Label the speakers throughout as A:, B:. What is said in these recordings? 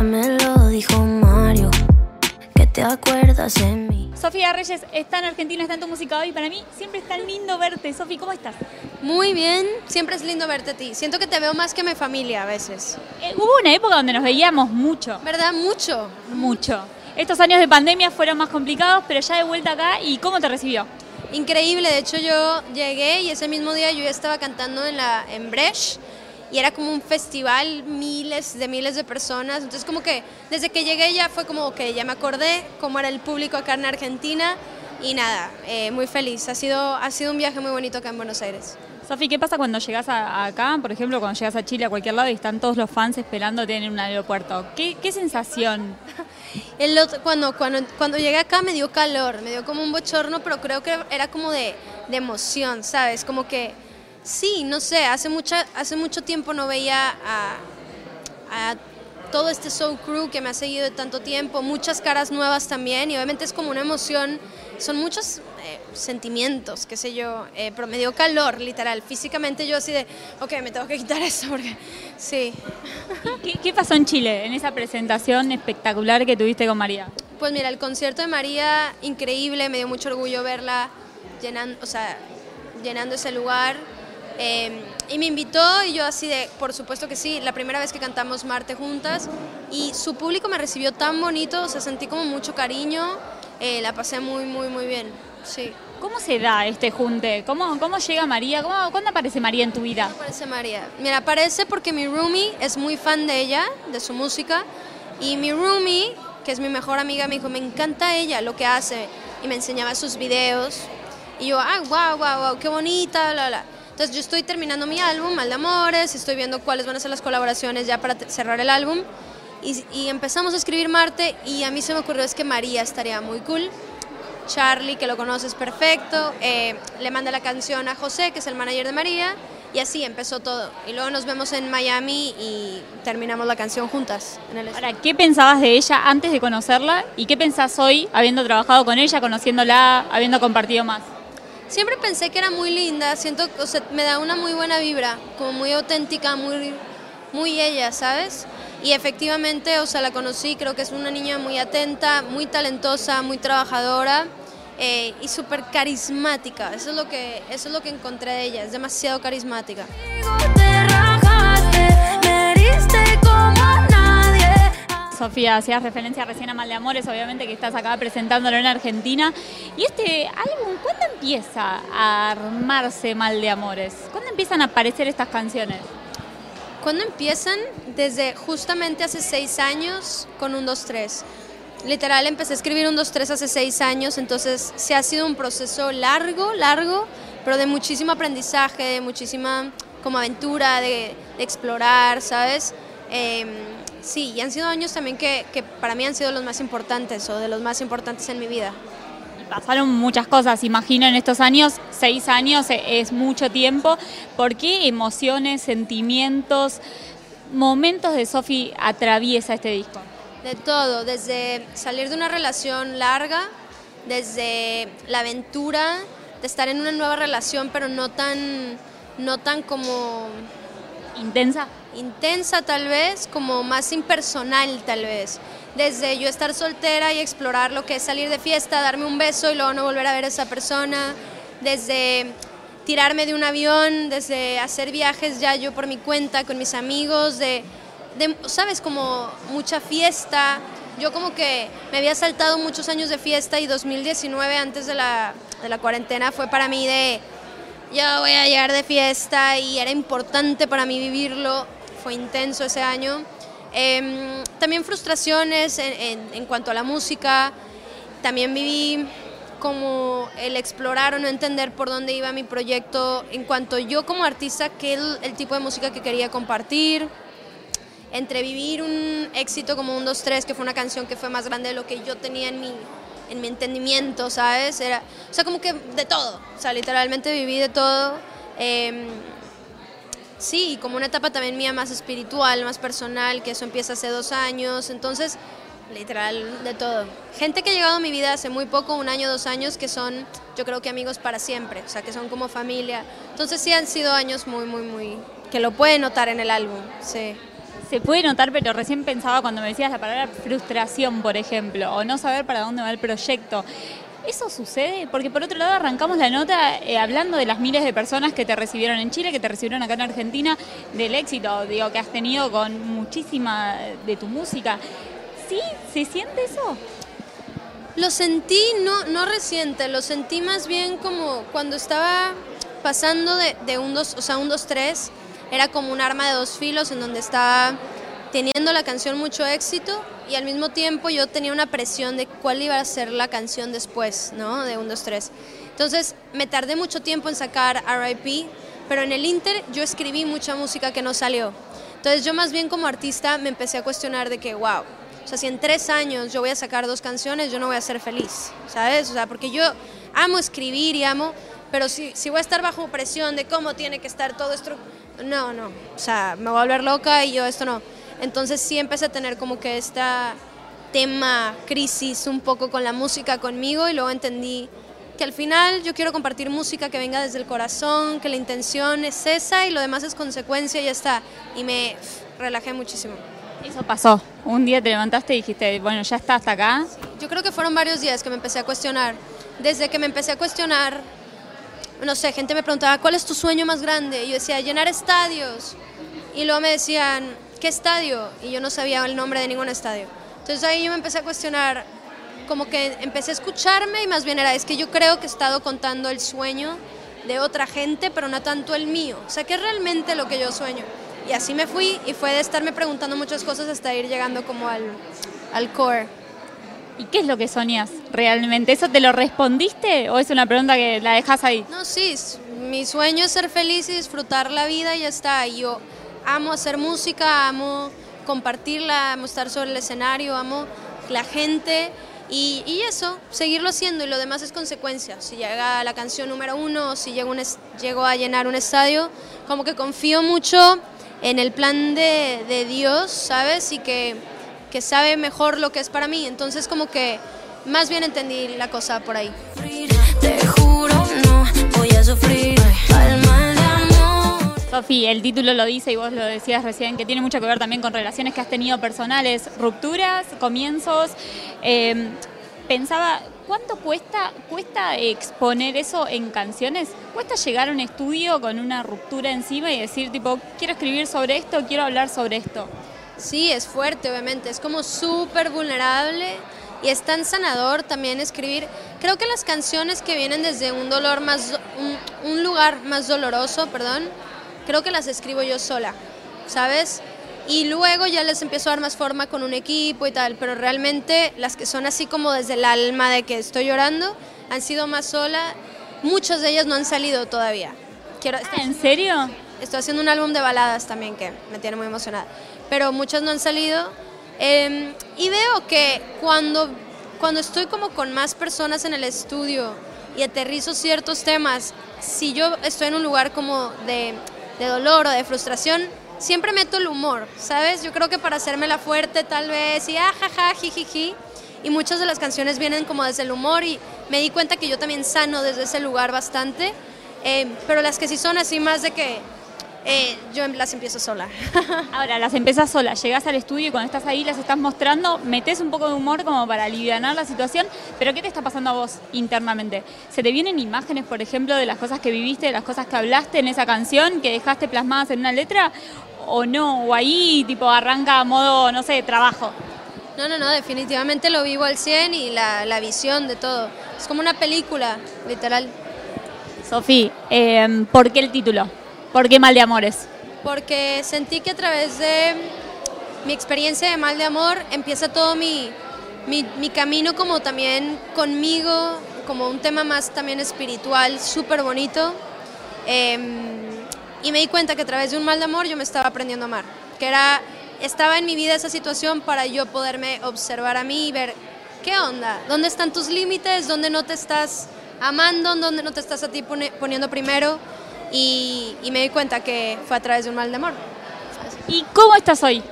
A: Ya me lo dijo Mario, que te acuerdas de mí.
B: Sofía Reyes está en Argentina, está en tu música hoy. Para mí siempre es tan lindo verte. Sofi, ¿cómo estás?
C: Muy bien, siempre es lindo verte a ti. Siento que te veo más que mi familia a veces.
B: Eh, hubo una época donde nos veíamos mucho.
C: ¿Verdad? Mucho.
B: Mucho. Estos años de pandemia fueron más complicados, pero ya de vuelta acá, ¿y cómo te recibió?
C: Increíble, de hecho yo llegué y ese mismo día yo ya estaba cantando en, la, en Brecht y era como un festival, miles de miles de personas. Entonces como que desde que llegué ya fue como que ya me acordé cómo era el público acá en Argentina y nada, eh, muy feliz. Ha sido, ha sido un viaje muy bonito acá en Buenos Aires.
B: Sofi, ¿qué pasa cuando llegas a, acá, por ejemplo, cuando llegas a Chile, a cualquier lado y están todos los fans esperándote en un aeropuerto? ¿Qué, qué sensación?
C: El cuando, cuando, cuando llegué acá me dio calor, me dio como un bochorno, pero creo que era como de, de emoción, ¿sabes? Como que, sí, no sé, hace, mucha, hace mucho tiempo no veía a, a todo este show crew que me ha seguido de tanto tiempo, muchas caras nuevas también, y obviamente es como una emoción, son muchos eh, sentimientos, qué sé yo, eh, pero me dio calor, literal, físicamente yo así de, ok, me tengo que quitar eso, porque sí.
B: ¿Qué, ¿Qué, pasó en Chile, en esa presentación espectacular que tuviste con María?
C: Pues mira, el concierto de María, increíble, me dio mucho orgullo verla llenando, o sea, llenando ese lugar. Eh, y me invitó y yo así de, por supuesto que sí, la primera vez que cantamos Marte juntas y su público me recibió tan bonito, o sea, sentí como mucho cariño, eh, la pasé muy, muy, muy bien, sí.
B: ¿Cómo se da este junte? ¿Cómo, cómo llega María? ¿Cómo, ¿Cuándo aparece María en tu vida?
C: ¿Cuándo aparece María? Mira, aparece porque mi roomie es muy fan de ella, de su música, y mi roomie, que es mi mejor amiga, me dijo, me encanta ella, lo que hace, y me enseñaba sus videos, y yo, ah, wow, wow, wow, qué bonita, bla, bla. Entonces yo estoy terminando mi álbum, Mal de Amores, estoy viendo cuáles van a ser las colaboraciones ya para cerrar el álbum. Y, y, empezamos a escribir Marte y a mí se me ocurrió es que María estaría muy cool. Charlie, que lo conoces perfecto, eh, le manda la canción a José, que es el manager de María, y así empezó todo. Y luego nos vemos en Miami y terminamos la canción juntas. En el
B: Ahora, ¿qué pensabas de ella antes de conocerla y qué pensás hoy, habiendo trabajado con ella, conociéndola, habiendo compartido más?
C: Siempre pensé que era muy linda, siento, o sea, me da una muy buena vibra, como muy auténtica, muy, muy ella, ¿sabes? Y efectivamente, o sea, la conocí, creo que es una niña muy atenta, muy talentosa, muy trabajadora eh, y súper carismática. Eso es, lo que, eso es lo que encontré de ella, es demasiado carismática.
B: Sofía, hacías referencia recién a Mal de Amores, obviamente que estás acá presentándolo en Argentina. Y este álbum, ¿cuándo empieza a armarse Mal de Amores? ¿Cuándo empiezan a aparecer estas canciones?
C: ¿Cuándo empiezan? Desde justamente hace seis años con un 2-3. Literal, empecé a escribir un 2-3 hace seis años, entonces se ha sido un proceso largo, largo, pero de muchísimo aprendizaje, de muchísima como aventura, de, de explorar, ¿sabes? Eh, sí, y han sido años también que, que, para mí han sido los más importantes o de los más importantes en mi vida.
B: Pasaron muchas cosas, imagino en estos años, seis años es mucho tiempo. ¿Por qué emociones, sentimientos, momentos de Sofi atraviesa este disco?
C: De todo, desde salir de una relación larga, desde la aventura, de estar en una nueva relación, pero no tan, no tan como...
B: Intensa
C: intensa tal vez, como más impersonal tal vez. Desde yo estar soltera y explorar lo que es salir de fiesta, darme un beso y luego no volver a ver a esa persona. Desde tirarme de un avión, desde hacer viajes ya yo por mi cuenta con mis amigos, de, sabes, como mucha fiesta. Yo como que me había saltado muchos años de fiesta y 2019 antes de la, de la cuarentena fue para mí de yo voy a llegar de fiesta y era importante para mí vivirlo fue intenso ese año. Eh, también frustraciones en, cuanto a la música, también viví como el explorar o no entender por dónde iba mi proyecto en cuanto yo como artista, qué el, tipo de música que quería compartir, entre vivir un éxito como un 2-3, que fue una canción que fue más grande de lo que yo tenía en mi, en mi entendimiento, ¿sabes? Era, o sea, como que de todo, o sea, literalmente viví de todo. Eh, Sí, como una etapa también mía más espiritual, más personal, que eso empieza hace dos años, entonces, literal, de todo. Gente que ha llegado a mi vida hace muy poco, un año, dos años, que son, yo creo que amigos para siempre, o sea, que son como familia. Entonces sí han sido años muy, muy, muy, que lo pueden notar en el álbum, sí.
B: Se puede notar, pero recién pensaba cuando me decías la palabra frustración, por ejemplo, o no saber para dónde va el proyecto. ¿Eso sucede? Porque por otro lado arrancamos la nota eh, hablando de las miles de personas que te recibieron en Chile, que te recibieron acá en Argentina, del éxito, digo, que has tenido con muchísima de tu música. ¿Sí? ¿Se siente eso?
C: Lo sentí no, no reciente, lo sentí más bien como cuando estaba pasando de, de un 2, o sea, un 2-3, era como un arma de dos filos en donde estaba teniendo la canción mucho éxito y al mismo tiempo yo tenía una presión de cuál iba a ser la canción después, ¿no? De un 2, 3. Entonces me tardé mucho tiempo en sacar RIP, pero en el Inter yo escribí mucha música que no salió. Entonces yo más bien como artista me empecé a cuestionar de que, wow, o sea, si en tres años yo voy a sacar dos canciones, yo no voy a ser feliz, ¿sabes? O sea, porque yo amo escribir y amo, pero si, si voy a estar bajo presión de cómo tiene que estar todo esto, no, no, o sea, me voy a volver loca y yo esto no. Entonces sí empecé a tener como que esta tema, crisis un poco con la música conmigo y luego entendí que al final yo quiero compartir música que venga desde el corazón, que la intención es esa y lo demás es consecuencia y ya está. Y me relajé muchísimo.
B: Eso pasó. Un día te levantaste y dijiste, bueno, ya está hasta acá.
C: Yo creo que fueron varios días que me empecé a cuestionar. Desde que me empecé a cuestionar, no sé, gente me preguntaba, ¿cuál es tu sueño más grande? Y yo decía, llenar estadios. Y luego me decían, ¿qué estadio? Y yo no sabía el nombre de ningún estadio. Entonces ahí yo me empecé a cuestionar, como que empecé a escucharme y más bien era, es que yo creo que he estado contando el sueño de otra gente, pero no tanto el mío. O sea, ¿qué es realmente lo que yo sueño? Y así me fui y fue de estarme preguntando muchas cosas hasta ir llegando como al, al core.
B: ¿Y qué es lo que soñas realmente? ¿Eso te lo respondiste o es una pregunta que la dejas ahí?
C: No, sí, mi sueño es ser feliz y disfrutar la vida y ya está. Y yo amo hacer música, amo compartirla, amo estar sobre el escenario, amo la gente y, y eso, seguirlo haciendo y lo demás es consecuencia. Si llega la canción número uno si llego, un llego a llenar un estadio, como que confío mucho en el plan de, de Dios, ¿sabes? Y que, que sabe mejor lo que es para mí. Entonces como que más bien entendí la cosa por ahí.
A: Te juro, no voy a sufrir.
B: Sofi, el título lo dice y vos lo decías recién, que tiene mucho que ver también con relaciones que has tenido personales, rupturas, comienzos. Eh, pensaba, ¿cuánto cuesta, cuesta exponer eso en canciones? ¿Cuesta llegar a un estudio con una ruptura encima y decir, tipo, quiero escribir sobre esto, quiero hablar sobre esto?
C: Sí, es fuerte, obviamente. Es como súper vulnerable y es tan sanador también escribir. Creo que las canciones que vienen desde un dolor más, un lugar más doloroso, perdón, creo que las escribo yo sola, ¿sabes? Y luego ya les empiezo a dar más forma con un equipo y tal, pero realmente las que son así como desde el alma de que estoy llorando han sido más sola. Muchas de ellas no han salido todavía. Quiero,
B: Ah, ¿En serio?
C: Estoy haciendo un álbum de baladas también que me tiene muy emocionada, pero muchas no han salido. Eh, y veo que cuando, cuando estoy como con más personas en el estudio y aterrizo ciertos temas, si yo estoy en un lugar como de, de dolor o de frustración, siempre meto el humor, ¿sabes? Yo creo que para hacerme la fuerte tal vez y ajaja, jijiji. Y muchas de las canciones vienen como desde el humor y me di cuenta que yo también sano desde ese lugar bastante. Eh, pero las que sí son así más de que eh, yo las empiezo sola.
B: Ahora, las empezás sola, llegás al estudio y cuando estás ahí las estás mostrando, metes un poco de humor como para aliviar la situación, pero ¿qué te está pasando a vos internamente? ¿Se te vienen imágenes, por ejemplo, de las cosas que viviste, de las cosas que hablaste en esa canción, que dejaste plasmadas en una letra? ¿O no? ¿O ahí tipo arranca a modo, no sé, trabajo?
C: No, no, no, definitivamente lo vivo al 100 y la, la visión de todo. Es como una película, literal.
B: Sofi, eh, ¿por qué el título? ¿Por qué Mal de Amores?
C: Porque sentí que a través de mi experiencia de mal de amor empieza todo mi, mi, mi camino como también conmigo, como un tema más también espiritual, súper bonito. Eh, y me di cuenta que a través de un mal de amor yo me estaba aprendiendo a amar, que era, estaba en mi vida esa situación para yo poderme observar a mí y ver qué onda, dónde están tus límites, dónde no te estás amando, dónde no te estás a ti poniendo primero. Y, y, me di cuenta que fue a través de un mal de amor.
B: ¿Y cómo estás hoy?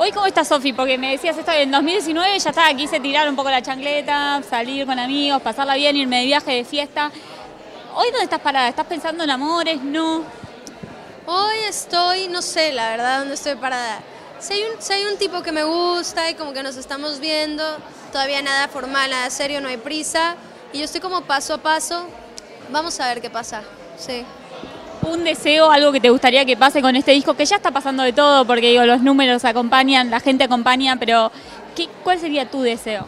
B: Hoy, ¿cómo estás, Sofi? Porque me decías esto en 2019, ya estaba, quise tirar un poco la chancleta, salir con amigos, pasarla bien, irme de viaje, de fiesta. ¿Hoy dónde estás parada? ¿Estás pensando en amores? No.
C: Hoy estoy, no sé, la verdad, dónde estoy parada. Si hay, un, si hay un tipo que me gusta y como que nos estamos viendo, todavía nada formal, nada serio, no hay prisa. Y yo estoy como paso a paso. Vamos a ver qué pasa. Sí.
B: Un deseo, algo que te gustaría que pase con este disco, que ya está pasando de todo, porque digo, los números acompañan, la gente acompaña, pero ¿qué, ¿cuál sería tu deseo?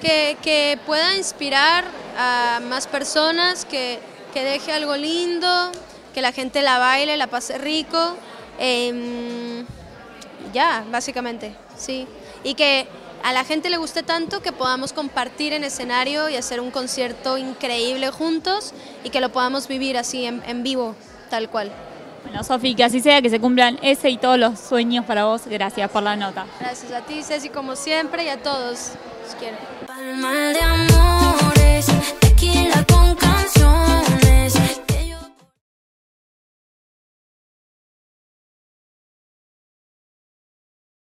C: Que, que pueda inspirar a más personas, que, que deje algo lindo, que la gente la baile, la pase rico. em, ya, básicamente, sí. Y que a la gente le guste tanto que podamos compartir en escenario y hacer un concierto increíble juntos y que lo podamos vivir así en, en vivo, tal cual.
B: Bueno, Sofi, que así sea, que se cumplan ese y todos los sueños para vos. Gracias por la nota.
C: Gracias a ti, Ceci, como siempre, y a todos. Los quiero.